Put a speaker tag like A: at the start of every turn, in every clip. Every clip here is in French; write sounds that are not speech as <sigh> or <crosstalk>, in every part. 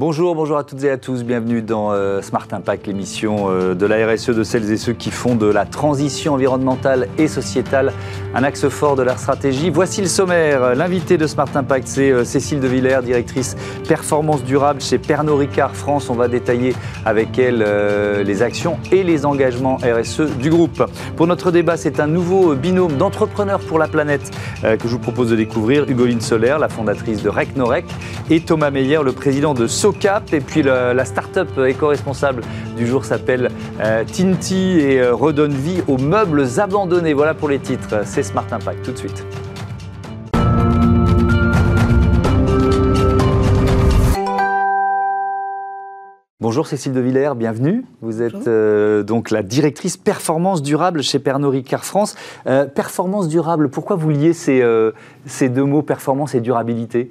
A: Bonjour, bonjour à toutes et à tous. Bienvenue dans euh, Smart Impact, l'émission euh, de la RSE de celles et ceux qui font de la transition environnementale et sociétale un axe fort de leur stratégie. Voici le sommaire. L'invité de Smart Impact, c'est euh, Cécile de Villers, directrice performance durable chez Pernod Ricard France. On va détailler avec elle les actions et les engagements RSE du groupe. Pour notre débat, c'est un nouveau binôme d'entrepreneurs pour la planète que je vous propose de découvrir. Hugoline Solaire, la fondatrice de RecNorec, et Thomas Meyer, le président de SOCAP. Et puis la, start-up éco-responsable du jour s'appelle euh, Tinti et euh, redonne vie aux meubles abandonnés. Voilà pour les titres. C'est Smart Impact. Tout de suite. Bonjour Cécile de Villers, bienvenue. Vous êtes euh, donc la directrice performance durable chez Pernod Ricard France. performance durable, pourquoi vous liez ces, ces deux mots, performance et durabilité?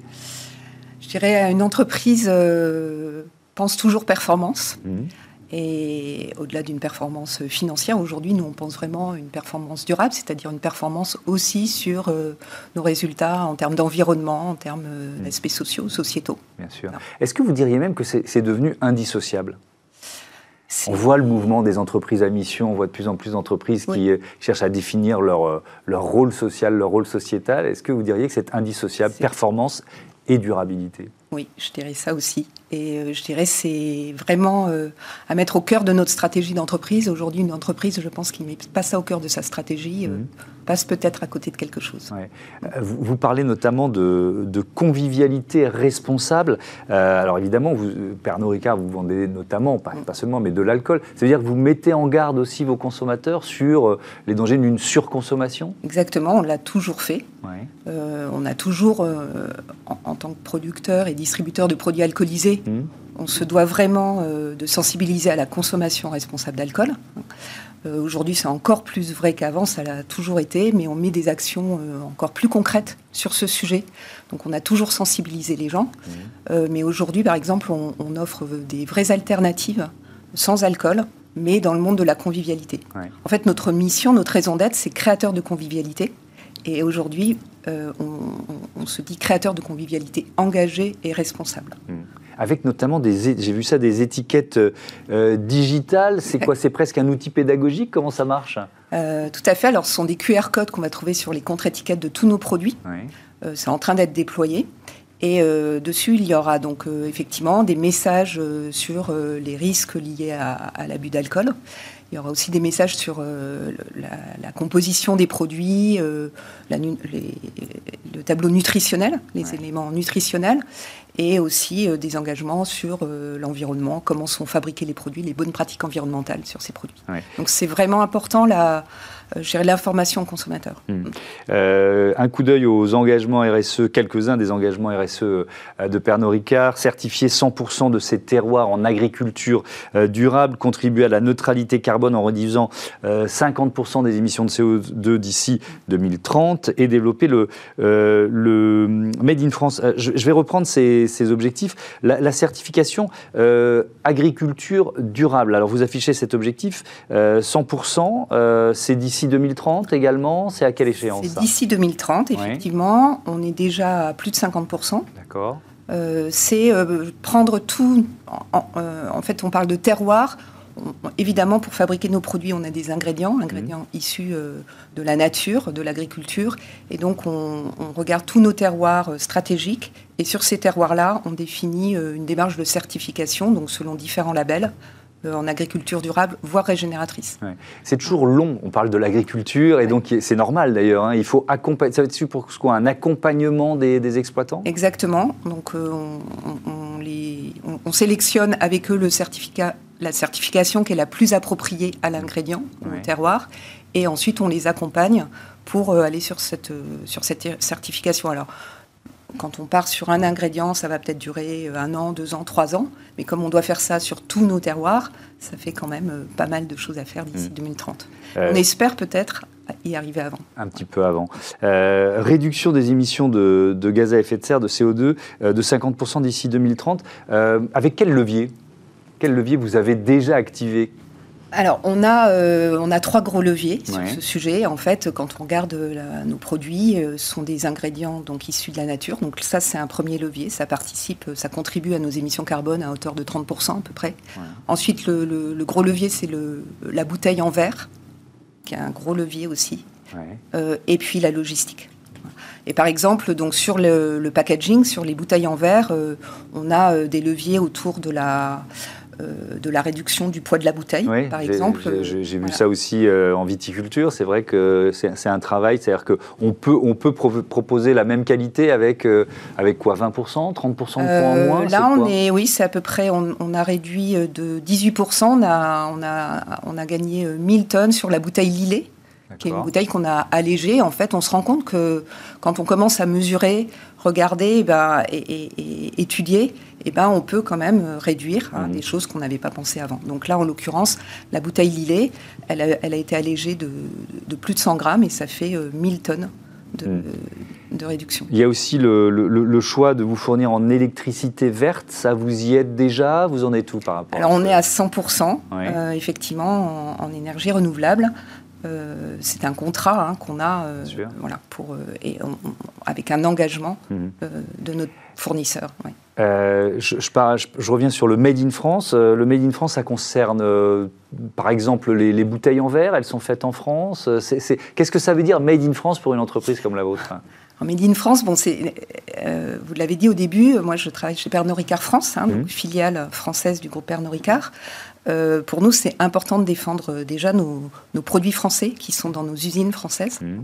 B: Je dirais, une entreprise euh, pense toujours performance. Mhm. Et au-delà d'une performance financière, aujourd'hui, nous, on pense vraiment à une performance durable, c'est-à-dire une performance aussi sur euh, nos résultats en termes d'environnement, en termes euh, mhm. d'aspects sociaux, sociétaux.
A: Bien sûr. Est-ce que vous diriez même que c'est devenu indissociable? On voit le mouvement des entreprises à mission, on voit de plus en plus d'entreprises qui cherchent à définir leur, leur rôle social, leur rôle sociétal. Est-ce que vous diriez que c'est indissociable, performance et durabilité.
B: Oui, je dirais ça aussi. Et euh, je dirais c'est vraiment euh, à mettre au cœur de notre stratégie d'entreprise. Aujourd'hui, une entreprise, je pense, qui ne met pas ça au cœur de sa stratégie, euh, mhm. Passe peut-être à côté de quelque chose.
A: Vous, parlez notamment de, convivialité responsable. alors évidemment, vous, Pernod Ricard, vous vendez notamment, pas, pas seulement, mais de l'alcool. Ça veut dire que vous mettez en garde aussi vos consommateurs sur les dangers d'une surconsommation?
B: Exactement, on l'a toujours fait. on a toujours, en, en, tant que producteur et distributeur de produits alcoolisés, Mmh. On se doit vraiment euh, de sensibiliser à la consommation responsable d'alcool. Euh, aujourd'hui, c'est encore plus vrai qu'avant, ça l'a toujours été, mais on met des actions euh, encore plus concrètes sur ce sujet. Donc on a toujours sensibilisé les gens. Mmh. mais aujourd'hui, par exemple, on, offre des vraies alternatives sans alcool, mais dans le monde de la convivialité. En fait, notre mission, notre raison d'être, c'est créateur de convivialité. Et aujourd'hui, on, se dit créateur de convivialité engagé et responsable. Mmh
A: avec notamment des, j'ai vu ça, des étiquettes euh, digitales. C'est quoi? C'est presque un outil pédagogique? Comment ça marche?
B: Euh, Tout à fait. Alors, ce sont des QR codes qu'on va trouver sur les contre-étiquettes de tous nos produits. Euh, c'est en train d'être déployé. Et dessus, il y aura donc effectivement des messages sur les risques liés à l'abus d'alcool. Il y aura aussi des messages sur euh, la, composition des produits, euh, le tableau nutritionnel, les éléments nutritionnels, et aussi euh, des engagements sur l'environnement, comment sont fabriqués les produits, les bonnes pratiques environnementales sur ces produits. Donc c'est vraiment important la euh, gérer l'information consommateur. Hmm.
A: Euh, un coup d'œil aux engagements RSE, quelques-uns des engagements RSE euh, de Pernod Ricard, certifier 100% de ses terroirs en agriculture durable, contribuer à la neutralité carbone en réduisant 50% des émissions de CO2 d'ici 2030 et développer le, Made in France. Je, vais reprendre ces, objectifs. La certification agriculture durable. Alors vous affichez cet objectif 100%, c'est d'ici d'ici 2030 également C'est à quelle échéance
B: C'est d'ici 2030, effectivement. On est déjà à plus de 50%.
A: D'accord.
B: Euh, c'est euh, prendre tout. Euh, en, fait, on parle de terroir. évidemment, pour fabriquer nos produits, on a des ingrédients, mhm. ingrédients issus de la nature, de l'agriculture. Et donc, on, on, regarde tous nos terroirs stratégiques. Et sur ces terroirs-là, on définit une démarche de certification, donc selon différents labels. Euh, en agriculture durable, voire régénératrice.
A: C'est toujours long, on parle de l'agriculture, et donc c'est normal d'ailleurs, hein. il faut accompagner, ça va être pour quoi Un accompagnement des, exploitants?
B: Exactement, donc euh, on, les, on, sélectionne avec eux le certificat, la certification qui est la plus appropriée à l'ingrédient, au terroir, et ensuite on les accompagne pour euh, aller sur cette, sur cette certification. Alors, quand on part sur un ingrédient, ça va peut-être durer euh, un an, deux ans, trois ans. Mais comme on doit faire ça sur tous nos terroirs, ça fait quand même euh, pas mal de choses à faire d'ici 2030. Mmh. Euh, on espère peut-être y arriver avant.
A: Un petit peu avant. réduction des émissions de, gaz à effet de serre, de CO2, de 50% d'ici 2030. avec quel levier? Quel levier vous avez déjà activé?
B: Alors, on a, euh, on a trois gros leviers sur ce sujet. En fait, quand on regarde nos produits, ce sont des ingrédients donc issus de la nature. Donc ça, c'est un premier levier. Ça participe, ça contribue à nos émissions carbone à hauteur de 30% à peu près. Ensuite, le, gros levier, c'est la bouteille en verre, qui est un gros levier aussi. et puis la logistique. Et par exemple, donc sur le, packaging, sur les bouteilles en verre, euh, on a euh, des leviers autour de la euh, de la réduction du poids de la bouteille, par exemple.
A: J'ai vu ça aussi en viticulture. C'est vrai que c'est un travail, c'est-à-dire qu'on peut, on peut proposer la même qualité avec, avec quoi 20%, 30% de poids en moins
B: Là, on est, oui, c'est à peu près, on, a réduit de 18%, on a, on a, on a gagné 1000 tonnes sur la bouteille Lillet qui est une bouteille qu'on a allégée. En fait, on se rend compte que quand on commence à mesurer, regarder eh ben, et, étudier, eh ben, on peut quand même réduire hein, mhm. des choses qu'on n'avait pas pensé avant. Donc là, en l'occurrence, la bouteille Lillet, elle a, été allégée de, plus de 100 grammes et ça fait 1000 euh, tonnes mhm. de, réduction.
A: Il y a aussi le, choix de vous fournir en électricité verte. Ça vous y aide déjà? Vous en êtes où par rapport
B: Alors, on est à 100%, euh, effectivement, en, en, énergie renouvelable. Euh, c'est un contrat hein, qu'on a euh, voilà, pour, euh, et avec un engagement mhm. de notre fournisseur.
A: Je, je, reviens sur le Made in France. Le Made in France, ça concerne par exemple les, bouteilles en verre, elles sont faites en France. Qu'est-ce que ça veut dire Made in France pour une entreprise comme la vôtre?
B: Made in France, bon, vous l'avez dit au début, moi je travaille chez Pernod Ricard France, hein, mhm. filiale française du groupe Pernod Ricard. Euh, pour nous, c'est important de défendre euh, déjà nos, produits français qui sont dans nos usines françaises, mmh.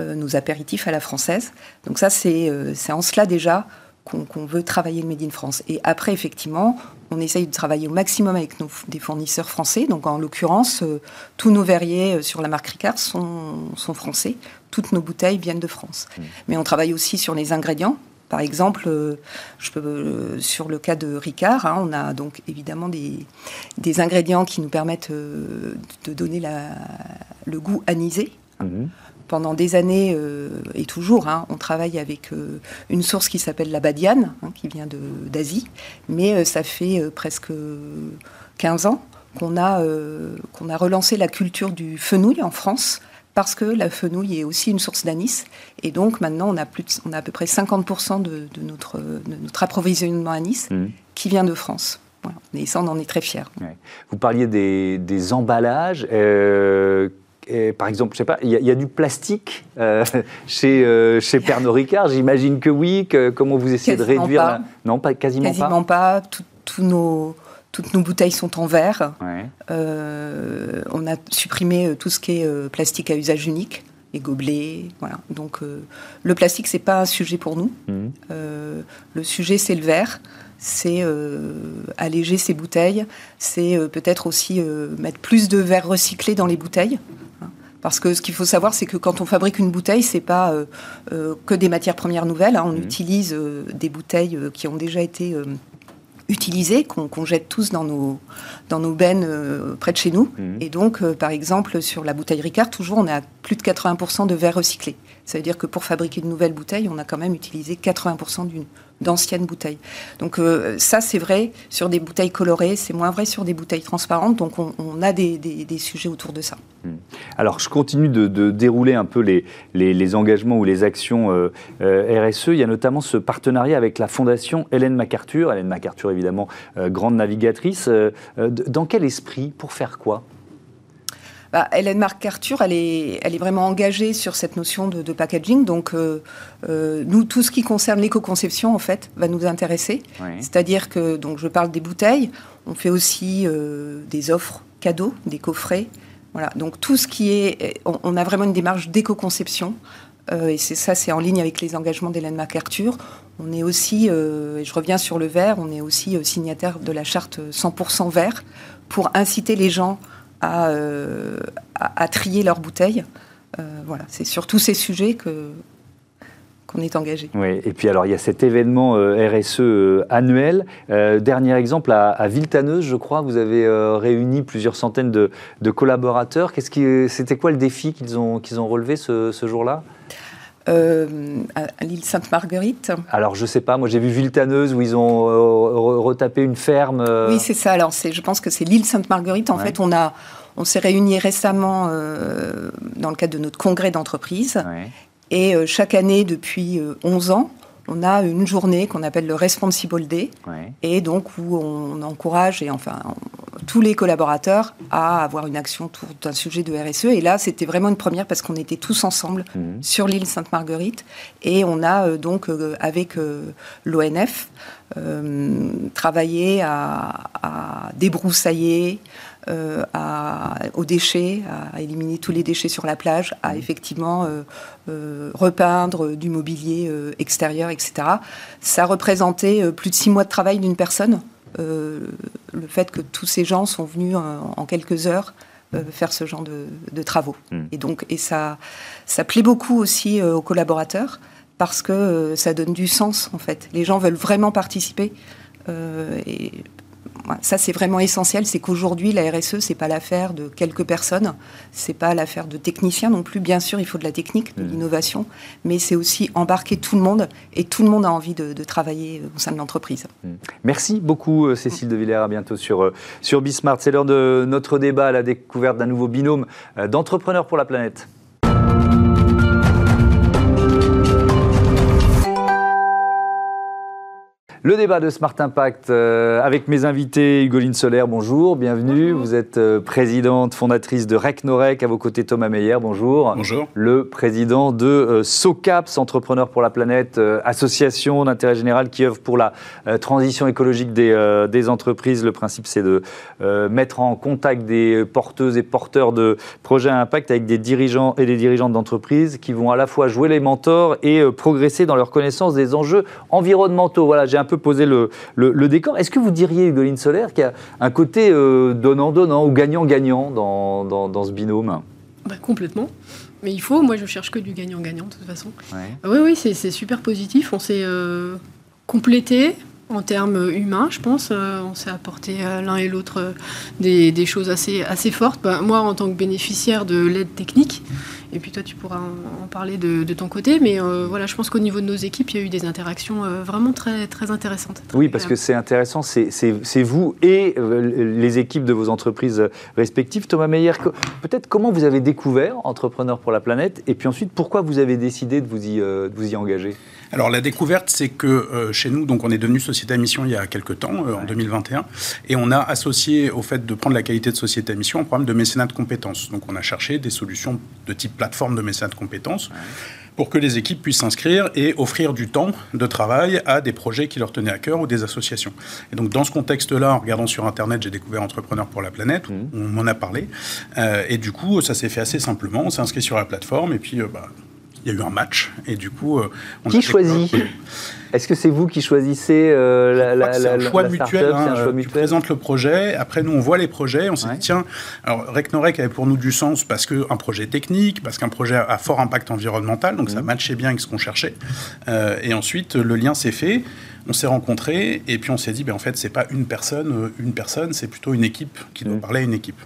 B: euh, nos apéritifs à la française. Donc ça, c'est en cela déjà qu'on veut travailler le Made in France. Et après, effectivement, on essaye de travailler au maximum avec nos, des fournisseurs français. Donc en l'occurrence, tous nos verriers sur la marque Ricard sont, sont, français. Toutes nos bouteilles viennent de France. Mmh. Mais on travaille aussi sur les ingrédients. Par exemple, euh, je peux, euh, sur le cas de Ricard, hein, on a donc évidemment des, des, ingrédients qui nous permettent euh, de donner le goût anisé. Mhm. Pendant des années et toujours, hein, on travaille avec une source qui s'appelle la badiane, hein, qui vient d'Asie, mais ça fait presque 15 ans qu'on a, qu'on a relancé la culture du fenouil en France parce que la fenouil est aussi une source d'anis. Et donc maintenant, on a, plus on a à peu près 50% de, notre, notre approvisionnement anis mmh. qui vient de France. Et ça, on en est très fiers.
A: Vous parliez des, emballages. Euh, par exemple, je sais pas, il y, a du plastique euh, <laughs> chez, euh, chez Pernod Ricard J'imagine que oui. Que, comment vous essayez de réduire
B: Non, pas quasiment, quasiment pas. Tous nos toutes nos bouteilles sont en verre. Euh, on a supprimé euh, tout ce qui est euh, plastique à usage unique, les gobelets, voilà. Donc le plastique c'est pas un sujet pour nous. Mhm. le sujet c'est le verre, c'est alléger ces bouteilles, c'est peut-être aussi mettre plus de verre recyclé dans les bouteilles. Hein. Parce que ce qu'il faut savoir, c'est que quand on fabrique une bouteille, c'est pas que des matières premières nouvelles. Hein. On mhm. utilise des bouteilles qui ont déjà été utilisés, qu'on jette tous dans nos, dans nos bennes euh, près de chez nous. Mhm. Et donc, euh, par exemple, sur la bouteille Ricard, toujours, on a plus de 80% de verre recyclé. Ça veut dire que pour fabriquer de nouvelles bouteilles, on a quand même utilisé 80% d'une d'anciennes bouteilles. Donc euh, ça, c'est vrai sur des bouteilles colorées, c'est moins vrai sur des bouteilles transparentes, donc on, a des, sujets autour de ça. Hmm.
A: Alors je continue de, dérouler un peu les, les, engagements ou les actions euh, euh, RSE. Il y a notamment ce partenariat avec la fondation Hélène MacArthur. Hélène MacArthur, évidemment, grande navigatrice. dans quel esprit? Pour faire quoi?
B: Bah, Hélène Marc Arthur, elle est, elle est vraiment engagée sur cette notion de, packaging. Donc, euh, euh, nous, tout ce qui concerne l'éco-conception, en fait, va nous intéresser. C'est-à-dire que, donc, je parle des bouteilles. On fait aussi euh, des offres cadeaux, des coffrets. Voilà. Donc, tout ce qui est, on, a vraiment une démarche d'éco-conception. et c'est ça, c'est en ligne avec les engagements d'Hélène MacArthur. On est aussi, et je reviens sur le verre, on est aussi signataire de la charte 100% vert pour inciter les gens euh, à, trier leurs bouteilles. Euh, voilà, c'est sur tous ces sujets que qu'on est engagé.
A: Oui, et puis alors il y a cet événement euh, RSE annuel. dernier exemple à, Viltaneuse, je crois, vous avez réuni plusieurs centaines de, collaborateurs. Qu'est-ce qui, c'était quoi le défi qu'ils ont qu'ils ont relevé ce jour-là?
B: Euh, à l'île Sainte-Marguerite.
A: Alors, je sais pas, moi j'ai vu Viltaneuse où ils ont euh, retapé une ferme. Euh.
B: Oui, c'est ça. Alors, je pense que c'est l'île Sainte-Marguerite. En fait, on a, On s'est réunis récemment dans le cadre de notre congrès d'entreprise. Et chaque année, depuis 11 ans, on a une journée qu'on appelle le Responsible Day, et donc où on encourage et enfin tous les collaborateurs à avoir une action autour d'un sujet de RSE. Et là, c'était vraiment une première parce qu'on était tous ensemble mhm. sur l'île Sainte-Marguerite, et on a euh, donc euh, avec euh, l'ONF travaillé à débroussailler, euh, aux déchets, à éliminer tous les déchets sur la plage, à mmh. effectivement euh, euh, repeindre du mobilier extérieur, etc. Ça représentait plus de six mois de travail d'une personne. le fait que tous ces gens sont venus en, quelques heures faire ce genre de, travaux. Mmh. Et donc, et ça, ça plaît beaucoup aussi aux collaborateurs parce que ça donne du sens en fait. Les gens veulent vraiment participer. et ça c'est vraiment essentiel, c'est qu'aujourd'hui la RSE c'est pas l'affaire de quelques personnes, c'est pas l'affaire de techniciens non plus. Bien sûr, il faut de la technique, de mmh. l'innovation, mais c'est aussi embarquer tout le monde et tout le monde a envie de, travailler au sein de l'entreprise.
A: Mmh. Merci beaucoup euh, Cécile de Villers, à bientôt sur euh, sur Bismart. C'est l'heure de notre débat à la découverte d'un nouveau binôme euh, d'entrepreneurs pour la planète. Le débat de Smart Impact euh, avec mes invités, Hugoline Solaire, bonjour, bienvenue. Vous êtes euh, présidente, fondatrice de RecNorec, à vos côtés Thomas Meyer, bonjour.
C: Bonjour.
A: Le président de euh, SOCAPS, Entrepreneurs pour la planète, association d'intérêt général qui œuvre pour la transition écologique des, des, entreprises. Le principe, c'est de mettre en contact des porteuses et porteurs de projets à impact avec des dirigeants et des dirigeantes d'entreprises qui vont à la fois jouer les mentors et progresser dans leur connaissance des enjeux environnementaux. Voilà, j'ai un peu poser le, le, décor. Est-ce que vous diriez, Hugoline Solaire, qu'il y a un côté euh, donnant-donnant ou gagnant-gagnant dans, dans, ce binôme?
D: Bah, Complètement. Mais il faut, moi je cherche que du gagnant-gagnant de toute façon. Oui, oui, c'est super positif. On s'est euh, complété en termes humains, je pense. Euh, on s'est apporté l'un et l'autre des, des, choses assez, assez fortes. Bah, moi, en tant que bénéficiaire de l'aide technique, et puis toi, tu pourras en, parler de, ton côté. Mais euh, voilà, je pense qu'au niveau de nos équipes, il y a eu des interactions euh, vraiment très, très intéressantes.
A: oui, parce que c'est intéressant, c'est vous et euh, les équipes de vos entreprises respectives. Thomas Meyer, peut-être comment vous avez découvert Entrepreneurs pour la planète et puis ensuite, pourquoi vous avez décidé de vous y, de vous y engager?
C: Alors la découverte, c'est que chez nous, donc on est devenu société à mission il y a quelques temps, en 2021, et on a associé au fait de prendre la qualité de société à mission un programme de mécénat de compétences. Donc on a cherché des solutions de type plateforme de mécénat de compétences pour que les équipes puissent s'inscrire et offrir du temps de travail à des projets qui leur tenaient à cœur ou des associations. Et donc dans ce contexte-là, en regardant sur Internet, j'ai découvert Entrepreneurs pour la planète, mmh. on m'en a parlé, euh, et du coup ça s'est fait assez simplement, on s'est inscrit sur la plateforme et puis euh, bah, il y a eu un match. Et du coup
A: euh, on qui choisit? <laughs> est-ce que c'est vous qui choisissez euh, la,
C: la, la, choix mutuel, hein, un choix mutuel. Tu présentes le projet, après nous on voit les projets, on s'est dit tiens, alors Recnorec avait pour nous du sens parce qu'un projet technique, parce qu'un projet a fort impact environnemental, donc ça mmh. matchait bien avec ce qu'on cherchait. Euh, et ensuite le lien s'est fait on s'est rencontrés et puis on s'est dit, ben, en fait, c'est pas une personne, euh, une personne, c'est plutôt une équipe qui doit mmh. parler à une équipe.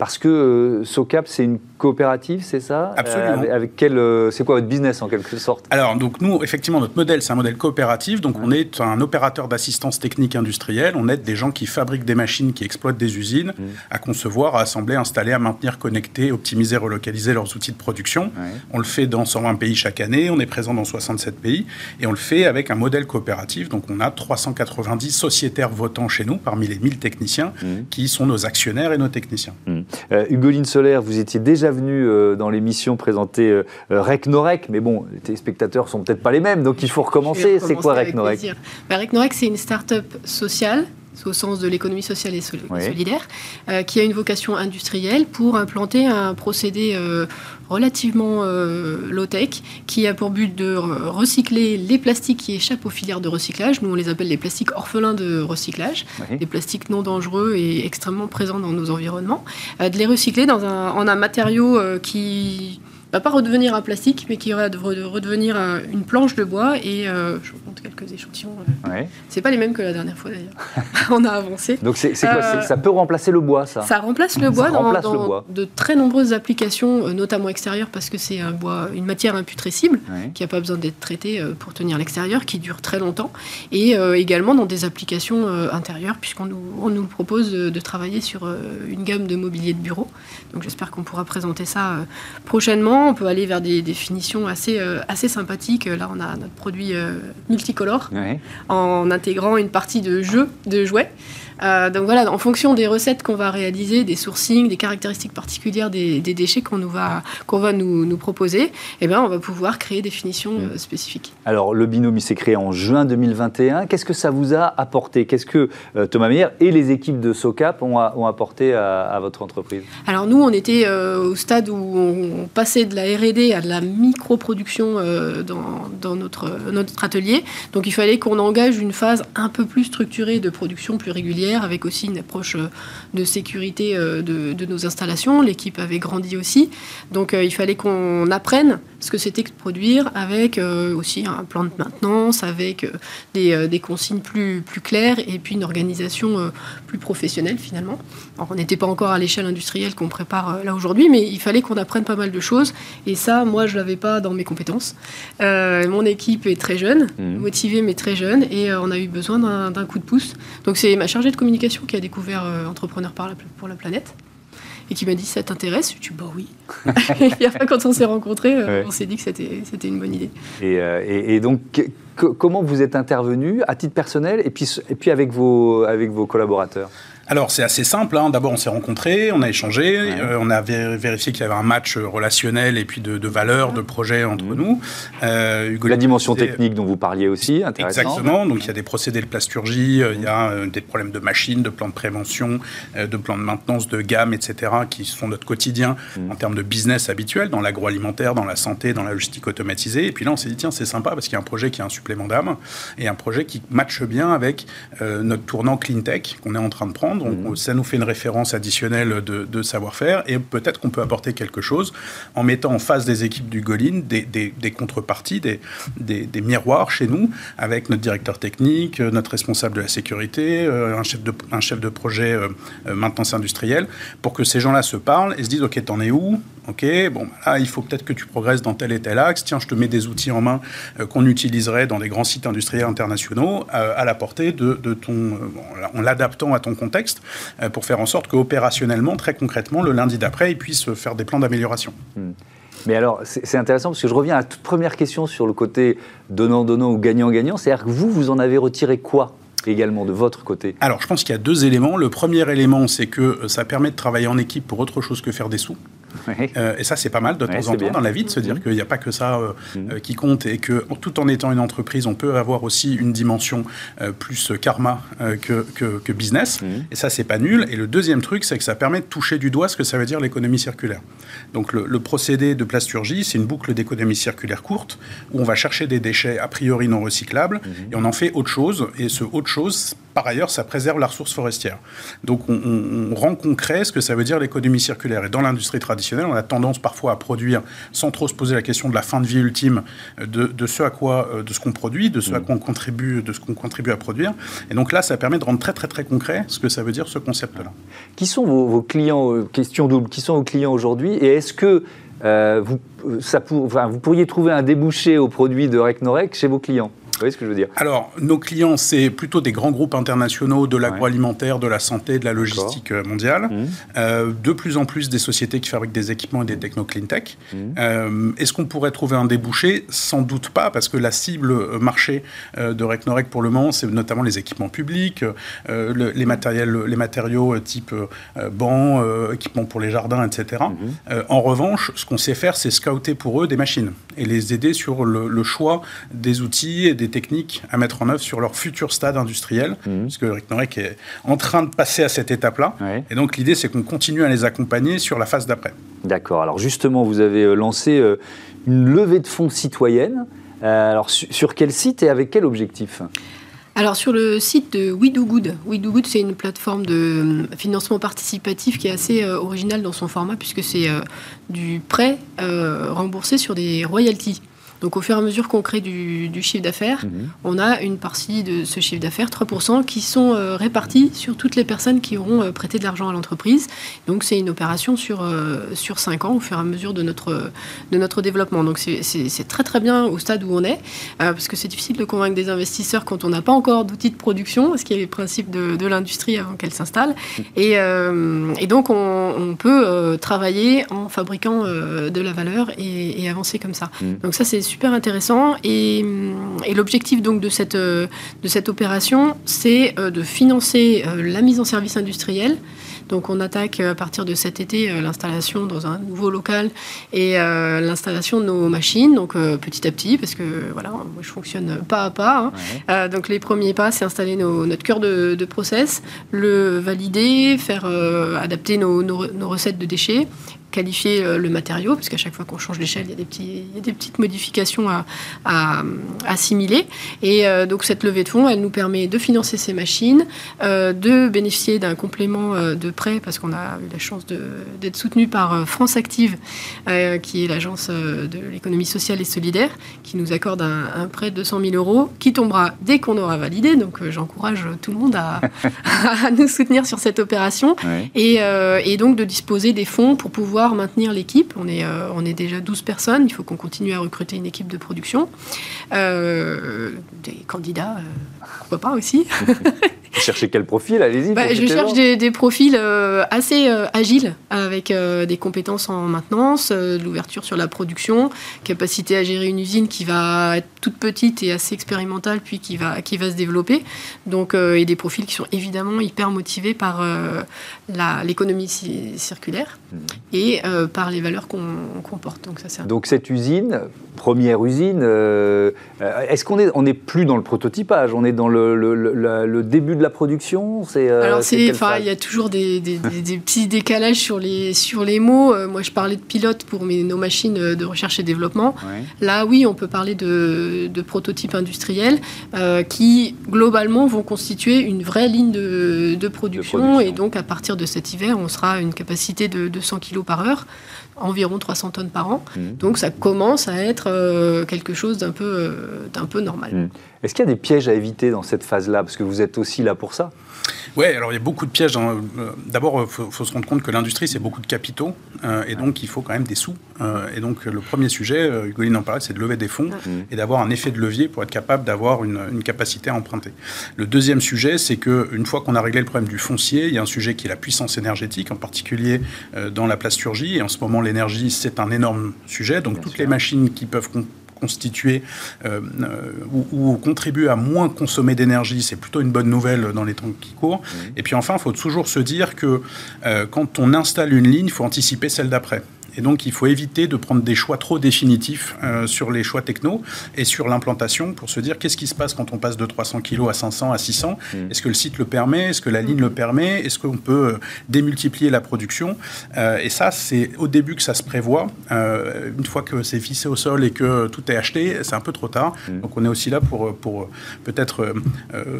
A: Parce que euh, SOCAP, c'est une coopérative, c'est ça?
C: Absolument.
A: Euh, avec, quel, c'est quoi votre business en quelque sorte?
C: Alors, donc nous, effectivement, notre modèle, c'est un modèle coopératif. Donc, on est un opérateur d'assistance technique industrielle. On aide des gens qui fabriquent des machines, qui exploitent des usines, mmh. à concevoir, à assembler, installer, à maintenir, connecter, optimiser, relocaliser leurs outils de production. On le fait dans 120 pays chaque année. On est présent dans 67 pays et on le fait avec un modèle coopératif. Donc, on a 390 sociétaires votants chez nous, parmi les 1000 techniciens, mmh. qui sont nos actionnaires et nos techniciens.
A: Mmh. Euh, Hugoline Solaire, vous étiez déjà venu euh, dans l'émission présenter euh, RecNorec, mais bon, les téléspectateurs sont peut-être pas les mêmes, donc il faut recommencer. C'est quoi RecNorec
D: bah, RecNorec, c'est une start-up sociale au sens de l'économie sociale et solidaire, euh, qui a une vocation industrielle pour implanter un procédé euh, relativement euh, low-tech, qui a pour but de recycler les plastiques qui échappent aux filières de recyclage. Nous, on les appelle les plastiques orphelins de recyclage, des plastiques non dangereux et extrêmement présents dans nos environnements, de les recycler dans un, en un matériau qui va pas redevenir un plastique, mais qui va redevenir une planche de bois. Et je vous montre quelques échantillons. Ouais. C'est pas les mêmes que la dernière fois d'ailleurs. <laughs> On a avancé.
A: Donc c'est quoi Ça peut remplacer le bois, ça?
D: Ça remplace le bois dans, de très nombreuses applications, notamment extérieures, parce que c'est un bois, une matière imputrescible qui n'a pas besoin d'être traitée pour tenir l'extérieur, qui dure très longtemps, et également dans des applications intérieures, puisqu'on nous, on nous propose de, travailler sur une gamme de mobilier de bureau. Donc j'espère qu'on pourra présenter ça prochainement. On peut aller vers des définitions assez, assez sympathiques. Là, on a notre produit multicolore en intégrant une partie de jeu, de jouets. Euh, donc voilà, en fonction des recettes qu'on va réaliser, des sourcings, des caractéristiques particulières des, déchets qu'on va, qu'on va nous, nous, proposer, eh bien, on va pouvoir créer des finitions mm. euh, spécifiques.
A: Alors, le binôme, s'est créé en juin 2021. Qu'est-ce que ça vous a apporté? Qu'est-ce que euh, Thomas Meyer et les équipes de SOCAP ont, ont apporté à, votre entreprise?
D: Alors, nous, on était au stade où on passait de la R&D à de la micro-production dans, dans notre, notre atelier. Donc, il fallait qu'on engage une phase un peu plus structurée de production plus régulière avec aussi une approche euh, de sécurité euh, de, nos installations. L'équipe avait grandi aussi. Donc euh, il fallait qu'on apprenne ce que c'était que de produire avec aussi un plan de maintenance, avec des, consignes plus, plus claires et puis une organisation plus professionnelle finalement. Alors on n'était pas encore à l'échelle industrielle qu'on prépare là aujourd'hui, mais il fallait qu'on apprenne pas mal de choses. Et ça, moi, je ne l'avais pas dans mes compétences. mon équipe est très jeune, mmh. motivée mais très jeune, et on a eu besoin d'un coup de pouce. Donc c'est ma chargée de communication qui a découvert euh, Entrepreneur pour la planète et qui m'a dit ça t'intéresse? Je suis bah oui. <laughs> et après quand on s'est rencontrés, euh, on s'est dit que c'était une bonne idée.
A: Et, euh, et, donc comment vous êtes intervenu à titre personnel? Et puis, et puis avec, vos, avec vos collaborateurs?
C: Alors c'est assez simple. Hein. D'abord on s'est rencontrés, on a échangé, euh, on a vérifié qu'il y avait un match relationnel et puis de, de valeurs, de projets entre mmh. nous.
A: Euh, La dimension technique dont vous parliez aussi, intéressant.
C: Exactement. Donc il y a des procédés de plasturgie, euh, il y a des problèmes de machines, de plans de prévention, de plans de maintenance, de gamme, etc. qui sont notre quotidien mmh. en termes de business habituel dans l'agroalimentaire, dans la santé, dans la logistique automatisée. Et puis là on s'est dit tiens c'est sympa parce qu'il y a un projet qui a un supplément d'âme et un projet qui matche bien avec notre tournant clean tech qu'on est en train de prendre donc ça nous fait une référence additionnelle de, savoir-faire et peut-être qu'on peut apporter quelque chose en mettant en face des équipes du Golin des, contreparties, des, des, miroirs chez nous avec notre directeur technique, notre responsable de la sécurité, euh, un chef de, un chef de projet euh, euh, maintenance industrielle pour que ces gens-là se parlent et se disent ok t'en es où? Ok, bon, bah là, il faut peut-être que tu progresses dans tel et tel axe. Tiens, je te mets des outils en main qu'on utiliserait dans des grands sites industriels internationaux à la portée de, ton, en l'adaptant à ton contexte euh, pour faire en sorte qu'opérationnellement, très concrètement, le lundi d'après, ils puissent faire des plans d'amélioration. Hmm.
A: Mais alors, c'est intéressant parce que je reviens à la toute première question sur le côté donnant-donnant ou gagnant-gagnant. C'est-à-dire que vous, vous en avez retiré quoi également de votre côté?
C: Alors, je pense qu'il y a deux éléments. Le premier élément, c'est que ça permet de travailler en équipe pour autre chose que faire des sous. Euh, et ça, c'est pas mal de temps en temps dans la vie de se dire mmh. qu'il n'y a pas que ça euh, mmh. euh, qui compte et que tout en étant une entreprise, on peut avoir aussi une dimension plus karma que, que, business. Mmh. Et ça, c'est pas nul. Et le deuxième truc, c'est que ça permet de toucher du doigt ce que ça veut dire l'économie circulaire. Donc le, le procédé de plasturgie, c'est une boucle d'économie circulaire courte où on va chercher des déchets a priori non recyclables et on en fait autre chose. Et ce autre chose, par ailleurs, ça préserve la ressource forestière. Donc on, on rend concret ce que ça veut dire l'économie circulaire. Et dans l'industrie traditionnelle, on a tendance parfois à produire sans trop se poser la question de la fin de vie ultime de, ce à quoi, euh, de ce qu'on produit, de ce à mm. quoi on contribue, de ce qu'on contribue à produire. Et donc là, ça permet de rendre très très très concret ce que ça veut dire ce concept-là.
A: Qui sont vos, clients, euh, question double, qui sont vos clients aujourd'hui et est-ce que euh, vous, ça pour, vous pourriez trouver un débouché au produit de Recnorec chez vos clients? Voyez ce que je veux dire
C: Alors, nos clients, c'est plutôt des grands groupes internationaux de l'agroalimentaire, de la santé, de la logistique euh, mondiale. Mmh. Euh, de plus en plus des sociétés qui fabriquent des équipements et des techno clean tech. Mmh. Euh, est-ce qu'on pourrait trouver un débouché? Sans doute pas, parce que la cible marché de Recnorec pour le moment, c'est notamment les équipements publics, les, matériels, les matériaux type bancs, équipements pour les jardins, etc. Mmh. en revanche, ce qu'on sait faire, c'est scouter pour eux des machines et les aider sur le, le choix des outils et des techniques à mettre en œuvre sur leur futur stade industriel, mmh. puisque Rick Norek est en train de passer à cette étape-là. Et donc l'idée, c'est qu'on continue à les accompagner sur la phase d'après.
A: D'accord. Alors justement, vous avez euh, lancé euh, une levée de fonds citoyenne. Euh, alors sur quel site et avec quel objectif?
D: Alors sur le site de We Do Good, We Do Good c'est une plateforme de financement participatif qui est assez originale dans son format puisque c'est du prêt remboursé sur des royalties. Donc au fur et à mesure qu'on crée du, chiffre d'affaires, mhm. on a une partie de ce chiffre d'affaires, 3%, qui sont euh, répartis sur toutes les personnes qui auront euh, prêté de l'argent à l'entreprise. Donc c'est une opération sur, euh, sur 5 ans au fur et à mesure de notre, de notre développement. Donc c'est très très bien au stade où on est, parce que c'est difficile de convaincre des investisseurs quand on n'a pas encore d'outils de production, ce qui est le principe de, de l'industrie avant qu'elle s'installe. Et, et, donc on, peut travailler en fabriquant de la valeur et, avancer comme ça. Mhm. Donc ça c'est super intéressant. Et, l'objectif donc de cette, de cette opération, c'est euh, de financer euh, la mise en service industrielle donc on attaque euh, à partir de cet été euh, l'installation dans un nouveau local et euh, l'installation de nos machines, donc petit à petit, parce que voilà, moi je fonctionne pas à pas. Hein. donc les premiers pas, c'est installer notre cœur de, process, le valider, faire adapter nos, recettes de déchets qualifier le matériau, parce qu'à chaque fois qu'on change d'échelle, il, y a des petites modifications à, assimiler. Et donc cette levée de fonds, elle nous permet de financer ces machines, de bénéficier d'un complément de parce qu'on a eu la chance d'être soutenu par euh, France Active, euh, qui est l'agence euh, de l'économie sociale et solidaire, qui nous accorde un, prêt de 200 000 euros, qui tombera dès qu'on aura validé. Donc j'encourage tout le monde <laughs> à, nous soutenir sur cette opération et, donc de disposer des fonds pour pouvoir maintenir l'équipe. On est, est déjà 12 personnes, il faut qu'on continue à recruter une équipe de production. des candidats, pourquoi pas aussi <laughs>
A: Vous cherchez quel profil Allez-y.
D: Bah, je cherche des, profils euh, assez euh, agiles, avec euh, des compétences en maintenance, de l'ouverture sur la production, capacité à gérer une usine qui va être toute petite et assez expérimentale, puis qui va, qui va se développer. Donc, et des profils qui sont évidemment hyper motivés par l'économie circulaire mmh. et par les valeurs qu'on porte.
A: Donc, ça, Donc cette usine, première usine, est-ce qu'on est, on n'est plus dans le prototypage On est dans le, le, le, le début de de la production
D: C'est euh, alors c'est il y a toujours des, petits décalages sur les sur les mots. Euh, moi, je parlais de pilote pour mes, nos machines euh, de recherche et développement. Là, oui, on peut parler de, de prototypes industriels qui globalement vont constituer une vraie ligne de, production, Et donc, à partir de cet hiver, on sera à une capacité de 200 kg par heure environ 300 tonnes par an. Mmh. Donc ça commence à être quelque chose d'un peu, d'un peu normal. Mmh.
A: Est-ce qu'il y a des pièges à éviter dans cette phase-là? Parce que vous êtes aussi là pour ça.
C: Oui, alors il y a beaucoup de pièges. Euh, d'abord, il faut, se rendre compte que l'industrie, c'est beaucoup de capitaux, euh, et donc il faut quand même des sous. Euh, et donc le premier sujet, Hugoline en parlait, c'est de lever des fonds et d'avoir un effet de levier pour être capable d'avoir une, capacité à emprunter. Le deuxième sujet, c'est qu'une fois qu'on a réglé le problème du foncier, il y a un sujet qui est la puissance énergétique, en particulier dans la plasturgie. Et en ce moment, l'énergie, c'est un énorme sujet. Donc toutes les machines qui peuvent constituer euh, euh, ou, contribuer à moins consommer d'énergie, c'est plutôt une bonne nouvelle dans les temps qui courent. Et puis enfin, il faut toujours se dire que euh, quand on installe une ligne, il faut anticiper celle d'après. Et donc, il faut éviter de prendre des choix trop définitifs euh, sur les choix techno et sur l'implantation pour se dire qu'est-ce qui se passe quand on passe de 300 kg à 500, à 600 mm. Est-ce que le site le permet? Est-ce que la ligne le permet? Est-ce qu'on peut euh, démultiplier la production? Euh, Et ça, c'est au début que ça se prévoit. une fois que c'est fissé au sol et que tout est acheté, c'est un peu trop tard. Mm. Donc, on est aussi là pour, pour peut-être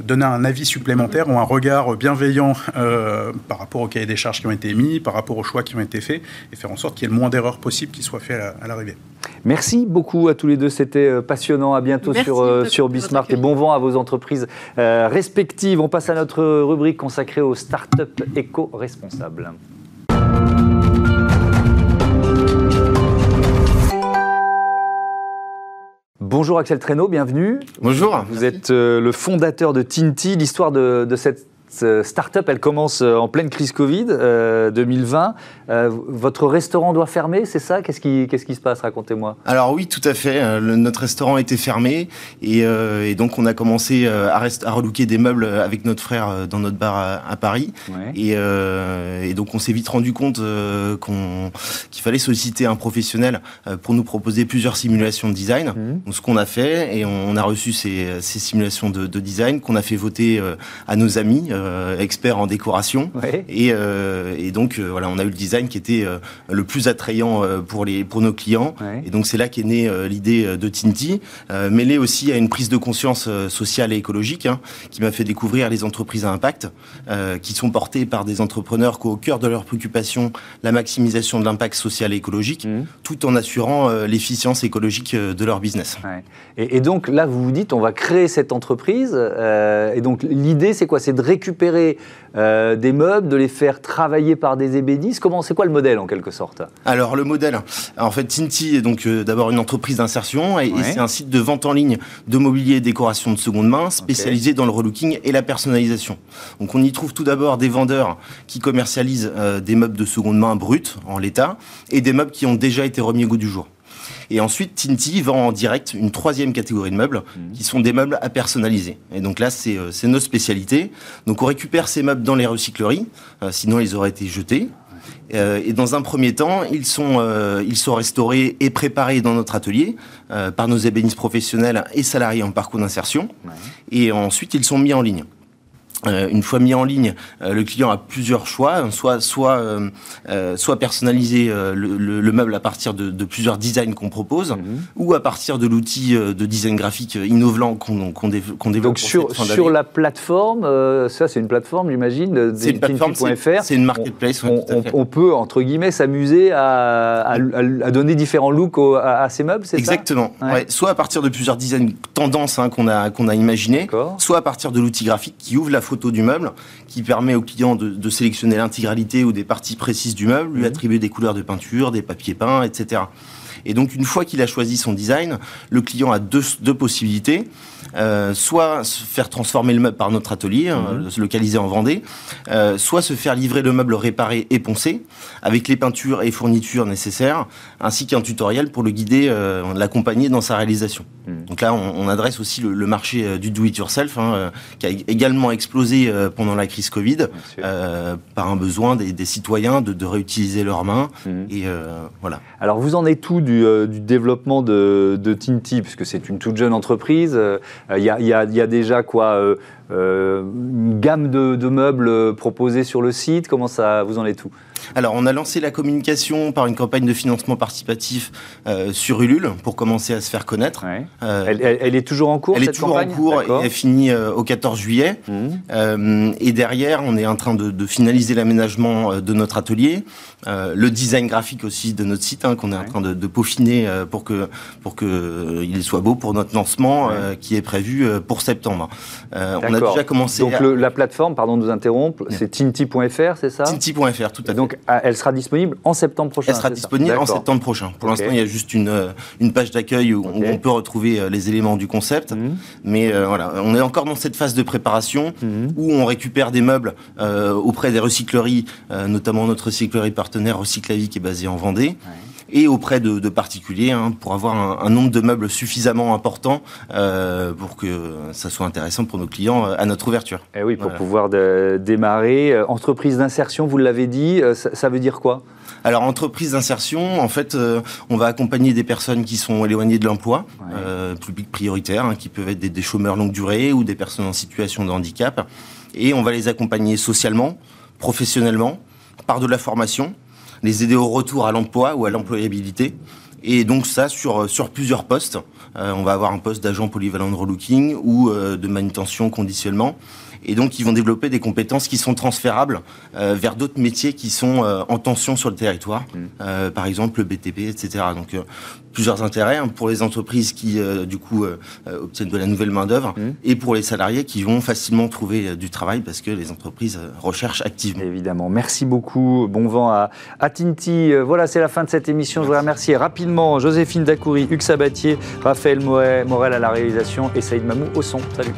C: donner un avis supplémentaire ou un regard bienveillant par rapport aux cahiers des charges qui ont été émis, par rapport aux choix qui ont été faits et faire en sorte qu'il y ait le moins d'erreurs possibles qui soient faites à, l'arrivée.
A: Merci beaucoup à tous les deux, c'était euh, passionnant. À bientôt sur, euh, sur Bismart et bon vent à vos entreprises euh, respectives. On passe à notre rubrique consacrée aux startups éco-responsables. Bonjour Axel Traîneau, bienvenue.
E: Bonjour.
A: Vous êtes le fondateur de Tinti. L'histoire de, cette start-up, elle commence euh, en pleine crise Covid 2020. Euh, euh, votre restaurant doit fermer, c'est ça? Qu'est-ce qui, qu'est-ce qui se passe? Racontez-moi.
E: Alors oui, tout à fait. notre restaurant était fermé et, donc on a commencé à, à, relooker des meubles avec notre frère dans notre bar à, Paris. Et, donc on s'est vite rendu compte qu'on, qu'il fallait solliciter un professionnel pour nous proposer plusieurs simulations de design. Mmh. Donc, ce qu'on a fait et on, a reçu ces, ces simulations de, de design qu'on a fait voter à nos amis expert en décoration. Et, donc, voilà, on a eu le design qui était le plus attrayant pour, les, pour nos clients. Et donc, c'est là qu'est née l'idée de Tinti, mêlée aussi à une prise de conscience sociale et écologique, hein, qui m'a fait découvrir les entreprises à impact, qui sont portées par des entrepreneurs qui ont au cœur de leurs préoccupations la maximisation de l'impact social et écologique, mmh. tout en assurant l'efficience écologique de leur business.
A: Et, donc là, vous vous dites, on va créer cette entreprise. Euh, et donc l'idée, c'est quoi? C'est de récupérer euh, des meubles, de les faire travailler par des ébénistes. Comment c'est quoi le modèle en quelque sorte?
E: Alors le modèle, en fait, Tinti est donc euh, d'abord une entreprise d'insertion et, c'est un site de vente en ligne de mobilier et décoration de seconde main spécialisé dans le relooking et la personnalisation. Donc on y trouve tout d'abord des vendeurs qui commercialisent des meubles de seconde main bruts en l'état et des meubles qui ont déjà été remis au goût du jour. Et ensuite, Tinti vend en direct une troisième catégorie de meubles, mhm. qui sont des meubles à personnaliser. Et donc là, euh, c'est nos spécialités. Donc on récupère ces meubles dans les recycleries, euh, sinon ils auraient été jetés. Euh, et dans un premier temps, ils sont, ils sont restaurés et préparés dans notre atelier par nos ébénistes professionnels et salariés en parcours d'insertion. Et ensuite, ils sont mis en ligne. Euh, une fois mis en ligne, euh, le client a plusieurs choix, soit soit euh, soit personnaliser le, meuble à partir de, plusieurs designs qu'on propose, mhm. ou à partir de l'outil de design graphique innovant qu'on développe.
A: Donc sur sur la plateforme, ça c'est une plateforme, j'imagine,
E: c'est une plateforme, c'est une marketplace.
A: On, on, peut entre guillemets s'amuser à, à, donner différents looks à, ces meubles, c'est
E: ça? Exactement. Ouais. Soit à partir de plusieurs designs tendances hein, qu'on a qu'on a imaginé, soit à partir de l'outil graphique qui ouvre la photo du meuble, qui permet au client de, sélectionner l'intégralité ou des parties précises du meuble, lui mhm. attribuer des couleurs de peinture, des papiers peints, etc. Et donc, une fois qu'il a choisi son design, le client a deux, deux possibilités. Euh, soit se faire transformer le meuble par notre atelier, hein, mhm. localisé en Vendée, euh, soit se faire livrer le meuble réparé et poncé, avec les peintures et fournitures nécessaires, ainsi qu'un tutoriel pour le guider, euh, l'accompagner dans sa réalisation. Mhm. Donc là, on, adresse aussi le, marché du do-it-yourself, hein, qui a également explosé pendant la crise Covid, par un besoin des, citoyens de, réutiliser leurs mains. Mhm. Et voilà.
A: Alors, vous en êtes tout du, développement de, de Tinti, puisque c'est une toute jeune entreprise. Il euh, y, a, déjà quoi euh, euh, une gamme de, meubles proposés sur le site? Comment ça, vous en êtes tout
E: alors, on a lancé la communication par une campagne de financement participatif sur Ulule pour commencer à se faire connaître.
A: elle, est toujours en cours
E: Elle est toujours en cours et elle finit au 14 juillet. Mmh. et derrière, on est en train de, finaliser l'aménagement de notre atelier, le design graphique aussi de notre site hein, qu'on est en train de, peaufiner pour que pour que il soit beau pour notre lancement qui est prévu pour septembre.
A: on a déjà commencé. Donc la plateforme, pardon de vous interrompre, c'est tinti.fr, c'est ça?
E: Tinti.fr, tout à fait.
A: Donc elle sera disponible en septembre prochain.
E: Elle sera disponible en septembre prochain. Pour l'instant, il y a juste une, euh, une page d'accueil où, on peut retrouver euh, les éléments du concept. Mhm. Mais euh, voilà, on est encore dans cette phase de préparation mhm. où on récupère des meubles auprès des recycleries, notamment notre recyclerie partenaire Recyclavi qui est basée en Vendée et auprès de, particuliers hein, pour avoir un, nombre de meubles suffisamment important euh, pour que ça soit intéressant pour nos clients euh, à notre ouverture.
A: Et eh oui, pour pouvoir démarrer. Euh, entreprise d'insertion, vous l'avez dit, ça, veut dire quoi?
E: Alors, entreprise d'insertion, en fait, on va accompagner des personnes qui sont éloignées de l'emploi, public prioritaire, hein, qui peuvent être des, des, chômeurs longue durée ou des personnes en situation de handicap. Et on va les accompagner socialement, professionnellement, par de la formation, les aider au retour à l'emploi ou à l'employabilité. Et donc ça sur, sur plusieurs postes. Euh, on va avoir un poste d'agent polyvalent de relooking ou euh, de manutention conditionnement. Et donc, ils vont développer des compétences qui sont transférables euh, vers d'autres métiers qui sont en tension sur le territoire, mmh. par exemple le BTP, etc. Donc, plusieurs intérêts hein, pour les entreprises qui, euh, du coup, euh, euh, obtiennent de la nouvelle main-d'œuvre mmh. et pour les salariés qui vont facilement trouver du travail parce que les entreprises recherchent activement.
A: Évidemment. Merci beaucoup. Bon vent à, à Tinti. Voilà, c'est la fin de cette émission. Je voudrais remercier rapidement Joséphine Dacoury, Hugues Sabatier, Raphaël Morel à la réalisation et Saïd Mamou au son. Salut.